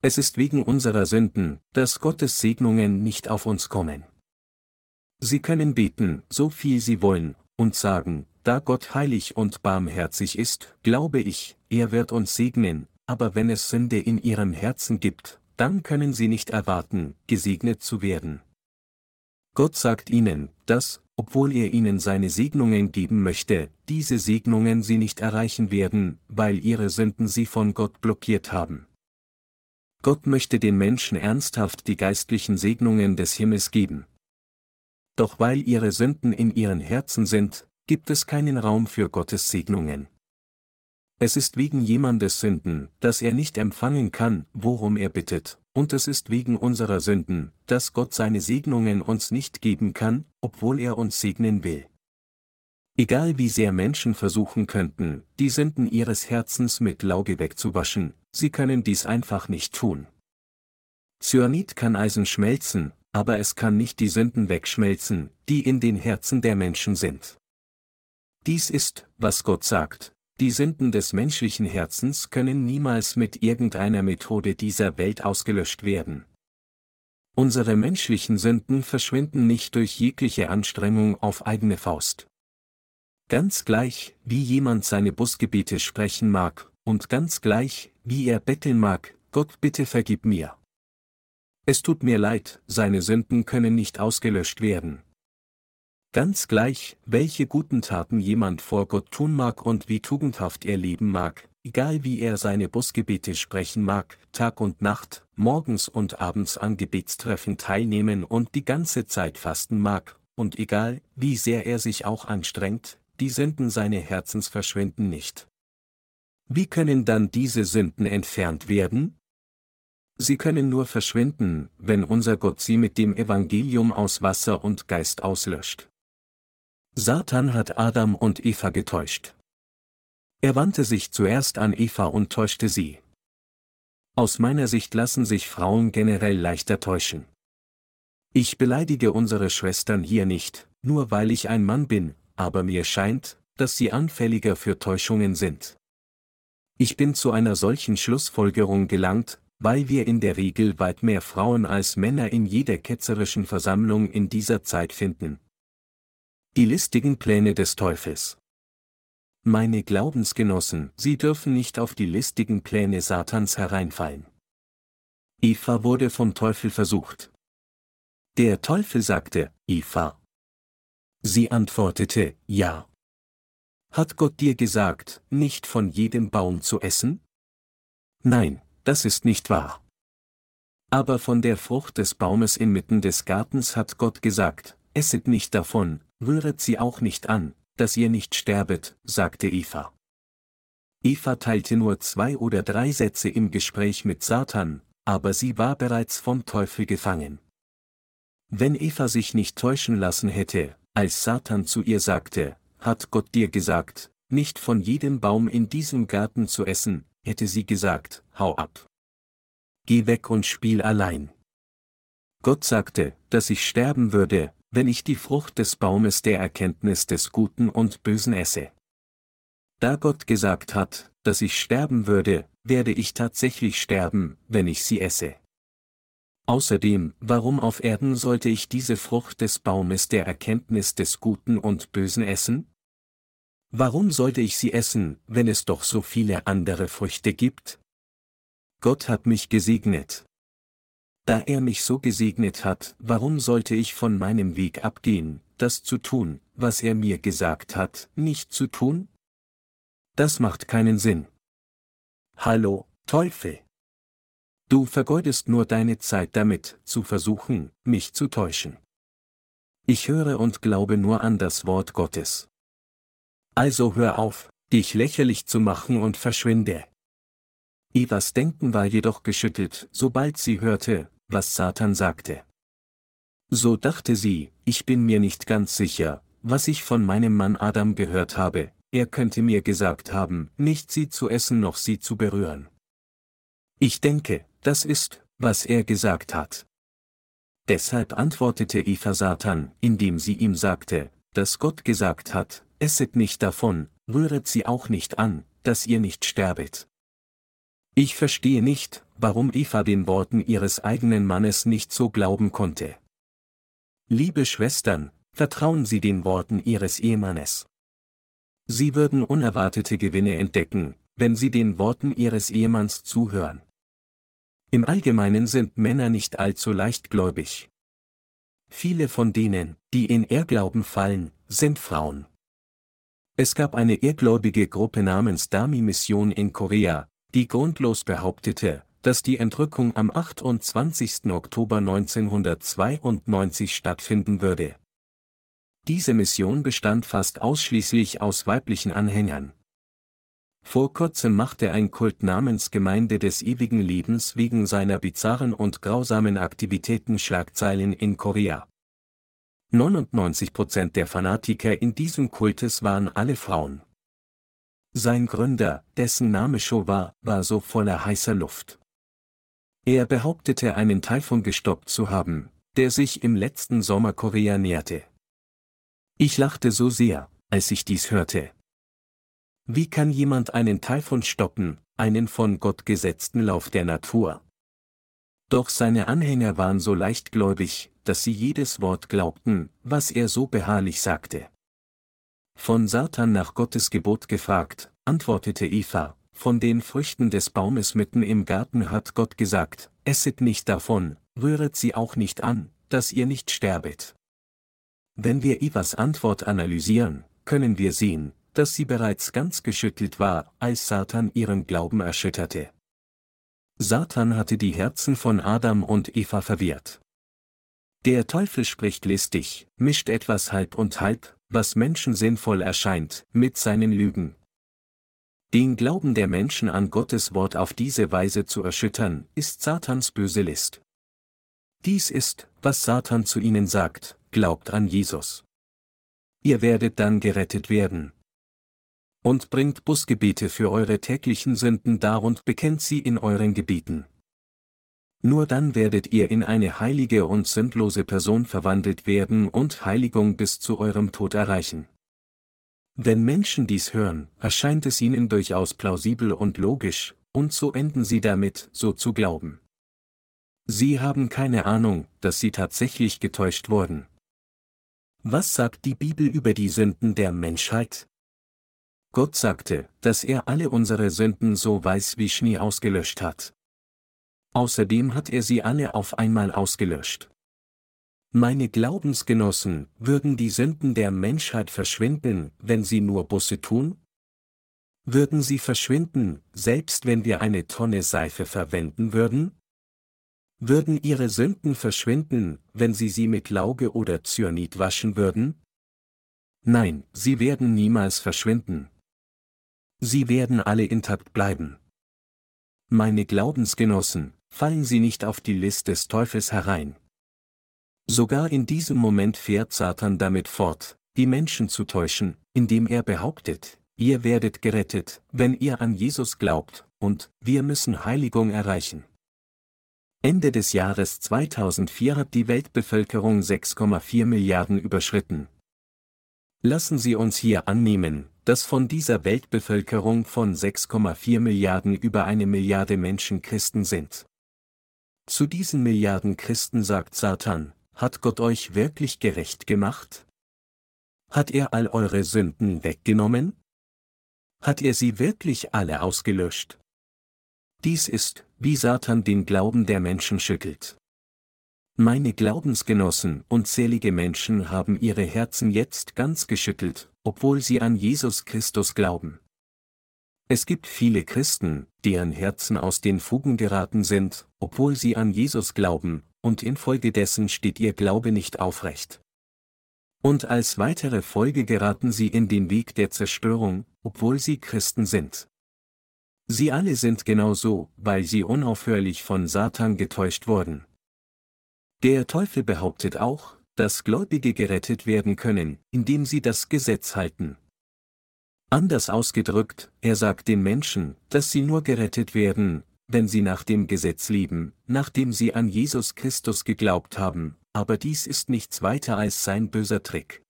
Es ist wegen unserer Sünden, dass Gottes Segnungen nicht auf uns kommen. Sie können beten, so viel sie wollen, und sagen, da Gott heilig und barmherzig ist, glaube ich, er wird uns segnen, aber wenn es Sünde in ihrem Herzen gibt, dann können sie nicht erwarten, gesegnet zu werden. Gott sagt ihnen, dass, obwohl er ihnen seine Segnungen geben möchte, diese Segnungen sie nicht erreichen werden, weil ihre Sünden sie von Gott blockiert haben. Gott möchte den Menschen ernsthaft die geistlichen Segnungen des Himmels geben. Doch weil ihre Sünden in ihren Herzen sind, gibt es keinen Raum für Gottes Segnungen. Es ist wegen jemandes Sünden, dass er nicht empfangen kann, worum er bittet, und es ist wegen unserer Sünden, dass Gott seine Segnungen uns nicht geben kann, obwohl er uns segnen will. Egal wie sehr Menschen versuchen könnten, die Sünden ihres Herzens mit Lauge wegzuwaschen, sie können dies einfach nicht tun. Cyanid kann Eisen schmelzen, aber es kann nicht die Sünden wegschmelzen, die in den Herzen der Menschen sind. Dies ist, was Gott sagt, die Sünden des menschlichen Herzens können niemals mit irgendeiner Methode dieser Welt ausgelöscht werden. Unsere menschlichen Sünden verschwinden nicht durch jegliche Anstrengung auf eigene Faust. Ganz gleich, wie jemand seine Busgebete sprechen mag, und ganz gleich, wie er betteln mag, Gott bitte vergib mir. Es tut mir leid, seine Sünden können nicht ausgelöscht werden. Ganz gleich, welche guten Taten jemand vor Gott tun mag und wie tugendhaft er leben mag, egal wie er seine Busgebete sprechen mag, Tag und Nacht, morgens und abends an Gebetstreffen teilnehmen und die ganze Zeit fasten mag, und egal, wie sehr er sich auch anstrengt, die Sünden seine Herzens verschwinden nicht. Wie können dann diese Sünden entfernt werden? Sie können nur verschwinden, wenn unser Gott sie mit dem Evangelium aus Wasser und Geist auslöscht. Satan hat Adam und Eva getäuscht. Er wandte sich zuerst an Eva und täuschte sie. Aus meiner Sicht lassen sich Frauen generell leichter täuschen. Ich beleidige unsere Schwestern hier nicht, nur weil ich ein Mann bin, aber mir scheint, dass sie anfälliger für Täuschungen sind. Ich bin zu einer solchen Schlussfolgerung gelangt, weil wir in der Regel weit mehr Frauen als Männer in jeder ketzerischen Versammlung in dieser Zeit finden. Die listigen Pläne des Teufels. Meine Glaubensgenossen, Sie dürfen nicht auf die listigen Pläne Satans hereinfallen. Eva wurde vom Teufel versucht. Der Teufel sagte, Eva. Sie antwortete, ja. Hat Gott dir gesagt, nicht von jedem Baum zu essen? Nein, das ist nicht wahr. Aber von der Frucht des Baumes inmitten des Gartens hat Gott gesagt, esset nicht davon, rühret sie auch nicht an, dass ihr nicht sterbet, sagte Eva. Eva teilte nur zwei oder drei Sätze im Gespräch mit Satan, aber sie war bereits vom Teufel gefangen. Wenn Eva sich nicht täuschen lassen hätte, als Satan zu ihr sagte, hat Gott dir gesagt, nicht von jedem Baum in diesem Garten zu essen, hätte sie gesagt, hau ab. Geh weg und spiel allein. Gott sagte, dass ich sterben würde, wenn ich die Frucht des Baumes der Erkenntnis des Guten und Bösen esse. Da Gott gesagt hat, dass ich sterben würde, werde ich tatsächlich sterben, wenn ich sie esse. Außerdem, warum auf Erden sollte ich diese Frucht des Baumes der Erkenntnis des Guten und Bösen essen? Warum sollte ich sie essen, wenn es doch so viele andere Früchte gibt? Gott hat mich gesegnet. Da er mich so gesegnet hat, warum sollte ich von meinem Weg abgehen, das zu tun, was er mir gesagt hat, nicht zu tun? Das macht keinen Sinn. Hallo, Teufel. Du vergeudest nur deine Zeit damit, zu versuchen, mich zu täuschen. Ich höre und glaube nur an das Wort Gottes. Also hör auf, dich lächerlich zu machen und verschwinde. Evas Denken war jedoch geschüttelt, sobald sie hörte, was Satan sagte. So dachte sie, ich bin mir nicht ganz sicher, was ich von meinem Mann Adam gehört habe, er könnte mir gesagt haben, nicht sie zu essen noch sie zu berühren. Ich denke, das ist, was er gesagt hat. Deshalb antwortete Eva Satan, indem sie ihm sagte, dass Gott gesagt hat, esset nicht davon, rühret sie auch nicht an, dass ihr nicht sterbet. Ich verstehe nicht, warum Eva den Worten ihres eigenen Mannes nicht so glauben konnte. Liebe Schwestern, vertrauen Sie den Worten Ihres Ehemannes. Sie würden unerwartete Gewinne entdecken, wenn Sie den Worten Ihres Ehemanns zuhören. Im Allgemeinen sind Männer nicht allzu leichtgläubig. Viele von denen, die in Ehrglauben fallen, sind Frauen. Es gab eine irrgläubige Gruppe namens Dami Mission in Korea, die grundlos behauptete, dass die Entrückung am 28. Oktober 1992 stattfinden würde. Diese Mission bestand fast ausschließlich aus weiblichen Anhängern. Vor kurzem machte ein Kult namens Gemeinde des ewigen Lebens wegen seiner bizarren und grausamen Aktivitäten Schlagzeilen in Korea. 99% der Fanatiker in diesem Kultes waren alle Frauen. Sein Gründer, dessen Name Sho war, war so voller heißer Luft. Er behauptete einen Taifun gestoppt zu haben, der sich im letzten Sommer Korea näherte. Ich lachte so sehr, als ich dies hörte. Wie kann jemand einen Taifun stoppen, einen von Gott gesetzten Lauf der Natur? Doch seine Anhänger waren so leichtgläubig, dass sie jedes Wort glaubten, was er so beharrlich sagte. Von Satan nach Gottes Gebot gefragt, antwortete Eva, von den Früchten des Baumes mitten im Garten hat Gott gesagt, esset nicht davon, rühret sie auch nicht an, dass ihr nicht sterbet. Wenn wir Evas Antwort analysieren, können wir sehen, dass sie bereits ganz geschüttelt war, als Satan ihren Glauben erschütterte. Satan hatte die Herzen von Adam und Eva verwirrt. Der Teufel spricht listig, mischt etwas halb und halb, was Menschen sinnvoll erscheint, mit seinen Lügen. Den Glauben der Menschen an Gottes Wort auf diese Weise zu erschüttern, ist Satans böse List. Dies ist, was Satan zu ihnen sagt, glaubt an Jesus. Ihr werdet dann gerettet werden. Und bringt Busgebete für eure täglichen Sünden dar und bekennt sie in euren Gebieten. Nur dann werdet ihr in eine heilige und sündlose Person verwandelt werden und Heiligung bis zu eurem Tod erreichen. Wenn Menschen dies hören, erscheint es ihnen durchaus plausibel und logisch, und so enden sie damit, so zu glauben. Sie haben keine Ahnung, dass sie tatsächlich getäuscht wurden. Was sagt die Bibel über die Sünden der Menschheit? Gott sagte, dass er alle unsere Sünden so weiß wie Schnee ausgelöscht hat. Außerdem hat er sie alle auf einmal ausgelöscht. Meine Glaubensgenossen, würden die Sünden der Menschheit verschwinden, wenn sie nur Busse tun? Würden sie verschwinden, selbst wenn wir eine Tonne Seife verwenden würden? Würden ihre Sünden verschwinden, wenn sie sie mit Lauge oder Cyanid waschen würden? Nein, sie werden niemals verschwinden. Sie werden alle intakt bleiben. Meine Glaubensgenossen, fallen Sie nicht auf die List des Teufels herein. Sogar in diesem Moment fährt Satan damit fort, die Menschen zu täuschen, indem er behauptet, ihr werdet gerettet, wenn ihr an Jesus glaubt, und wir müssen Heiligung erreichen. Ende des Jahres 2004 hat die Weltbevölkerung 6,4 Milliarden überschritten. Lassen Sie uns hier annehmen, dass von dieser Weltbevölkerung von 6,4 Milliarden über eine Milliarde Menschen Christen sind. Zu diesen Milliarden Christen sagt Satan, hat Gott euch wirklich gerecht gemacht? Hat er all eure Sünden weggenommen? Hat er sie wirklich alle ausgelöscht? Dies ist, wie Satan den Glauben der Menschen schüttelt. Meine Glaubensgenossen, unzählige Menschen haben ihre Herzen jetzt ganz geschüttelt, obwohl sie an Jesus Christus glauben. Es gibt viele Christen, deren Herzen aus den Fugen geraten sind, obwohl sie an Jesus glauben, und infolgedessen steht ihr Glaube nicht aufrecht. Und als weitere Folge geraten sie in den Weg der Zerstörung, obwohl sie Christen sind. Sie alle sind genau so, weil sie unaufhörlich von Satan getäuscht wurden. Der Teufel behauptet auch, dass Gläubige gerettet werden können, indem sie das Gesetz halten. Anders ausgedrückt, er sagt den Menschen, dass sie nur gerettet werden, wenn sie nach dem Gesetz leben, nachdem sie an Jesus Christus geglaubt haben, aber dies ist nichts weiter als sein böser Trick.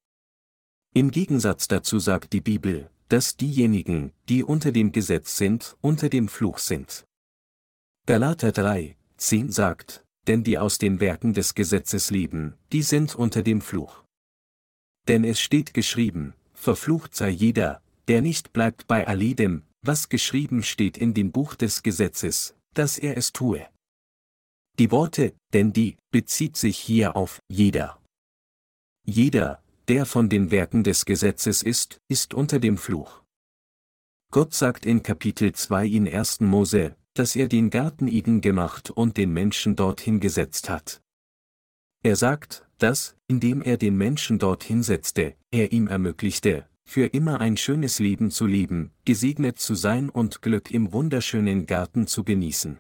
Im Gegensatz dazu sagt die Bibel, dass diejenigen, die unter dem Gesetz sind, unter dem Fluch sind. Galater 3, 10 sagt, denn die aus den Werken des Gesetzes leben, die sind unter dem Fluch. Denn es steht geschrieben, verflucht sei jeder, der nicht bleibt bei alledem, was geschrieben steht in dem Buch des Gesetzes, dass er es tue. Die Worte, denn die, bezieht sich hier auf jeder. Jeder, der von den Werken des Gesetzes ist, ist unter dem Fluch. Gott sagt in Kapitel 2 in 1. Mose, dass er den Garten Eden gemacht und den Menschen dorthin gesetzt hat. Er sagt, dass, indem er den Menschen dorthin setzte, er ihm ermöglichte, für immer ein schönes Leben zu leben, gesegnet zu sein und Glück im wunderschönen Garten zu genießen.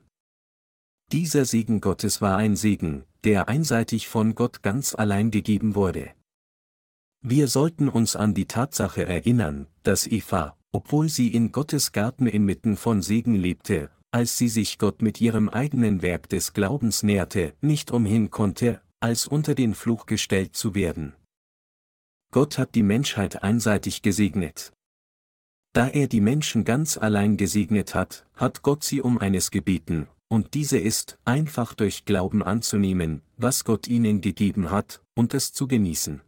Dieser Segen Gottes war ein Segen, der einseitig von Gott ganz allein gegeben wurde. Wir sollten uns an die Tatsache erinnern, dass Eva, obwohl sie in Gottes Garten inmitten von Segen lebte, als sie sich Gott mit ihrem eigenen Werk des Glaubens näherte, nicht umhin konnte, als unter den Fluch gestellt zu werden. Gott hat die Menschheit einseitig gesegnet. Da er die Menschen ganz allein gesegnet hat, hat Gott sie um eines gebeten, und diese ist, einfach durch Glauben anzunehmen, was Gott ihnen gegeben hat, und es zu genießen.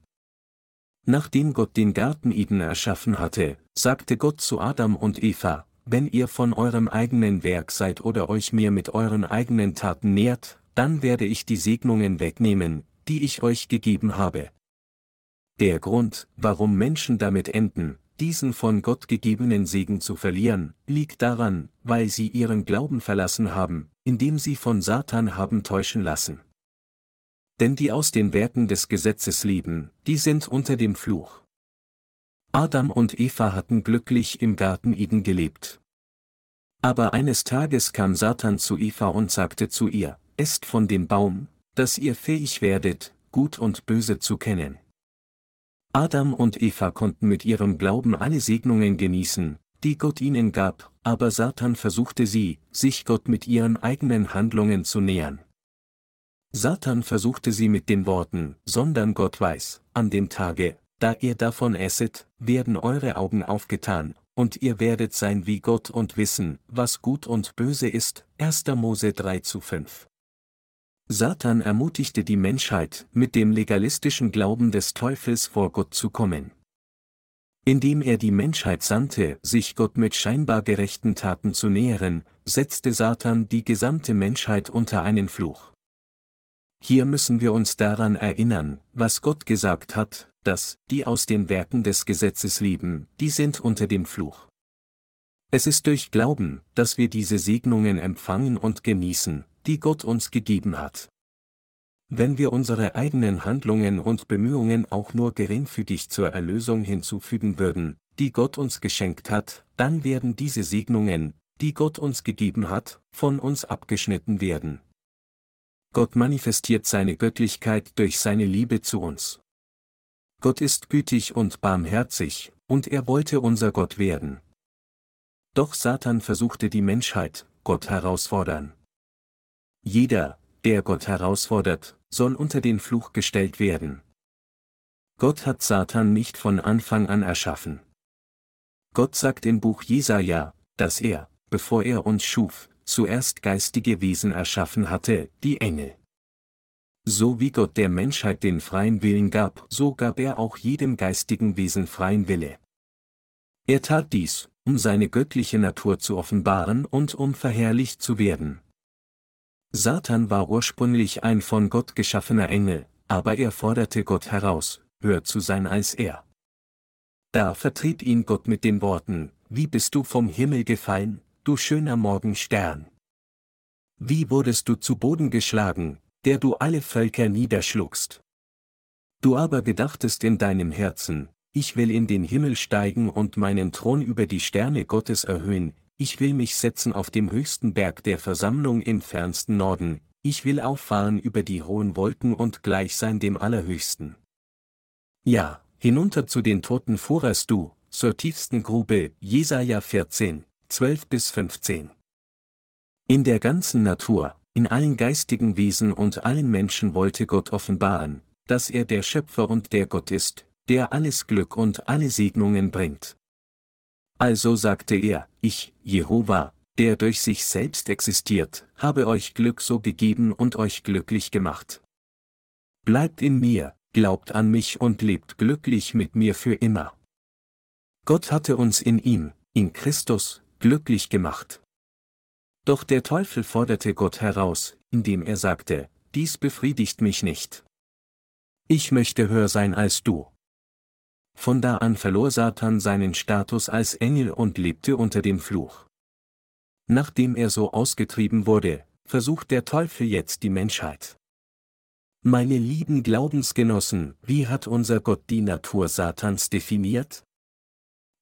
Nachdem Gott den Garten Eden erschaffen hatte, sagte Gott zu Adam und Eva, wenn ihr von eurem eigenen Werk seid oder euch mir mit euren eigenen Taten nährt, dann werde ich die Segnungen wegnehmen, die ich euch gegeben habe, der Grund, warum Menschen damit enden, diesen von Gott gegebenen Segen zu verlieren, liegt daran, weil sie ihren Glauben verlassen haben, indem sie von Satan haben täuschen lassen. Denn die aus den Werken des Gesetzes leben, die sind unter dem Fluch. Adam und Eva hatten glücklich im Garten Eden gelebt. Aber eines Tages kam Satan zu Eva und sagte zu ihr, Esst von dem Baum, dass ihr fähig werdet, Gut und Böse zu kennen. Adam und Eva konnten mit ihrem Glauben alle Segnungen genießen, die Gott ihnen gab, aber Satan versuchte sie, sich Gott mit ihren eigenen Handlungen zu nähern. Satan versuchte sie mit den Worten, sondern Gott weiß, an dem Tage, da ihr davon esset, werden eure Augen aufgetan, und ihr werdet sein wie Gott und wissen, was gut und böse ist. 1. Mose 3 zu 5. Satan ermutigte die Menschheit, mit dem legalistischen Glauben des Teufels vor Gott zu kommen. Indem er die Menschheit sandte, sich Gott mit scheinbar gerechten Taten zu nähern, setzte Satan die gesamte Menschheit unter einen Fluch. Hier müssen wir uns daran erinnern, was Gott gesagt hat, dass, die aus den Werken des Gesetzes lieben, die sind unter dem Fluch. Es ist durch Glauben, dass wir diese Segnungen empfangen und genießen, die Gott uns gegeben hat. Wenn wir unsere eigenen Handlungen und Bemühungen auch nur geringfügig zur Erlösung hinzufügen würden, die Gott uns geschenkt hat, dann werden diese Segnungen, die Gott uns gegeben hat, von uns abgeschnitten werden. Gott manifestiert seine Göttlichkeit durch seine Liebe zu uns. Gott ist gütig und barmherzig, und er wollte unser Gott werden. Doch Satan versuchte die Menschheit, Gott herausfordern. Jeder, der Gott herausfordert, soll unter den Fluch gestellt werden. Gott hat Satan nicht von Anfang an erschaffen. Gott sagt im Buch Jesaja, dass er, bevor er uns schuf, zuerst geistige Wesen erschaffen hatte, die Engel. So wie Gott der Menschheit den freien Willen gab, so gab er auch jedem geistigen Wesen freien Wille. Er tat dies, um seine göttliche Natur zu offenbaren und um verherrlicht zu werden. Satan war ursprünglich ein von Gott geschaffener Engel, aber er forderte Gott heraus, höher zu sein als er. Da vertrieb ihn Gott mit den Worten, Wie bist du vom Himmel gefallen, du schöner Morgenstern. Wie wurdest du zu Boden geschlagen, der du alle Völker niederschlugst. Du aber gedachtest in deinem Herzen, ich will in den Himmel steigen und meinen Thron über die Sterne Gottes erhöhen, ich will mich setzen auf dem höchsten Berg der Versammlung im fernsten Norden, ich will auffahren über die hohen Wolken und gleich sein dem Allerhöchsten. Ja, hinunter zu den Toten fuhrest du, zur tiefsten Grube, Jesaja 14, 12 bis 15. In der ganzen Natur, in allen geistigen Wesen und allen Menschen wollte Gott offenbaren, dass er der Schöpfer und der Gott ist, der alles Glück und alle Segnungen bringt. Also sagte er, ich, Jehova, der durch sich selbst existiert, habe euch Glück so gegeben und euch glücklich gemacht. Bleibt in mir, glaubt an mich und lebt glücklich mit mir für immer. Gott hatte uns in ihm, in Christus, glücklich gemacht. Doch der Teufel forderte Gott heraus, indem er sagte, dies befriedigt mich nicht. Ich möchte höher sein als du. Von da an verlor Satan seinen Status als Engel und lebte unter dem Fluch. Nachdem er so ausgetrieben wurde, versucht der Teufel jetzt die Menschheit. Meine lieben Glaubensgenossen, wie hat unser Gott die Natur Satans definiert?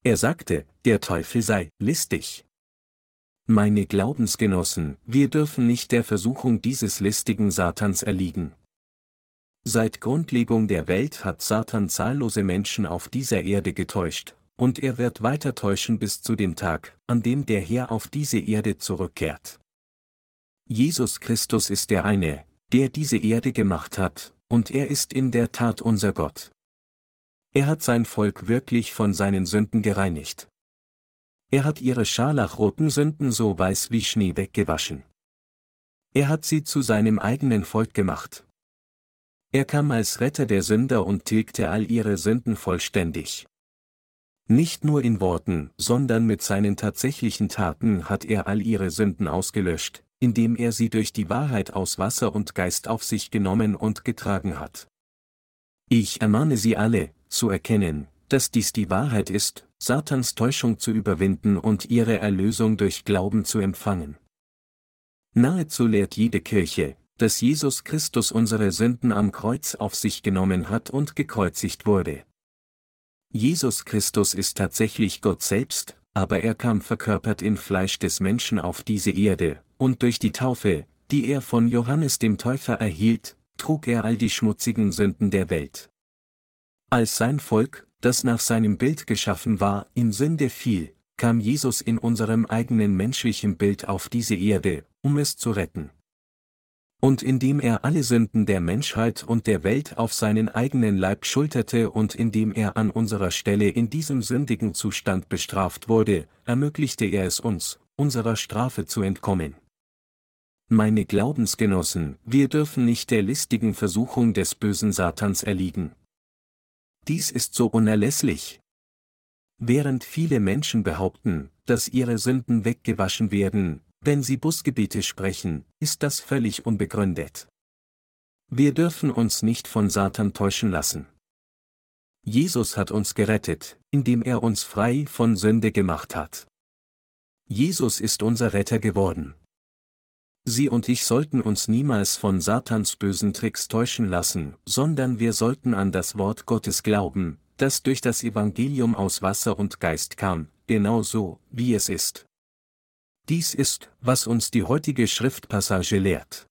Er sagte, der Teufel sei listig. Meine Glaubensgenossen, wir dürfen nicht der Versuchung dieses listigen Satans erliegen. Seit Grundlegung der Welt hat Satan zahllose Menschen auf dieser Erde getäuscht, und er wird weiter täuschen bis zu dem Tag, an dem der Herr auf diese Erde zurückkehrt. Jesus Christus ist der eine, der diese Erde gemacht hat, und er ist in der Tat unser Gott. Er hat sein Volk wirklich von seinen Sünden gereinigt. Er hat ihre scharlachroten Sünden so weiß wie Schnee weggewaschen. Er hat sie zu seinem eigenen Volk gemacht. Er kam als Retter der Sünder und tilgte all ihre Sünden vollständig. Nicht nur in Worten, sondern mit seinen tatsächlichen Taten hat er all ihre Sünden ausgelöscht, indem er sie durch die Wahrheit aus Wasser und Geist auf sich genommen und getragen hat. Ich ermahne Sie alle, zu erkennen, dass dies die Wahrheit ist, Satans Täuschung zu überwinden und ihre Erlösung durch Glauben zu empfangen. Nahezu lehrt jede Kirche, dass Jesus Christus unsere Sünden am Kreuz auf sich genommen hat und gekreuzigt wurde. Jesus Christus ist tatsächlich Gott selbst, aber er kam verkörpert in Fleisch des Menschen auf diese Erde, und durch die Taufe, die er von Johannes dem Täufer erhielt, trug er all die schmutzigen Sünden der Welt. Als sein Volk, das nach seinem Bild geschaffen war, in Sünde fiel, kam Jesus in unserem eigenen menschlichen Bild auf diese Erde, um es zu retten. Und indem er alle Sünden der Menschheit und der Welt auf seinen eigenen Leib schulterte und indem er an unserer Stelle in diesem sündigen Zustand bestraft wurde, ermöglichte er es uns, unserer Strafe zu entkommen. Meine Glaubensgenossen, wir dürfen nicht der listigen Versuchung des bösen Satans erliegen. Dies ist so unerlässlich. Während viele Menschen behaupten, dass ihre Sünden weggewaschen werden, wenn sie Busgebete sprechen, ist das völlig unbegründet. Wir dürfen uns nicht von Satan täuschen lassen. Jesus hat uns gerettet, indem er uns frei von Sünde gemacht hat. Jesus ist unser Retter geworden. Sie und ich sollten uns niemals von Satans bösen Tricks täuschen lassen, sondern wir sollten an das Wort Gottes glauben, das durch das Evangelium aus Wasser und Geist kam, genau so, wie es ist. Dies ist, was uns die heutige Schriftpassage lehrt.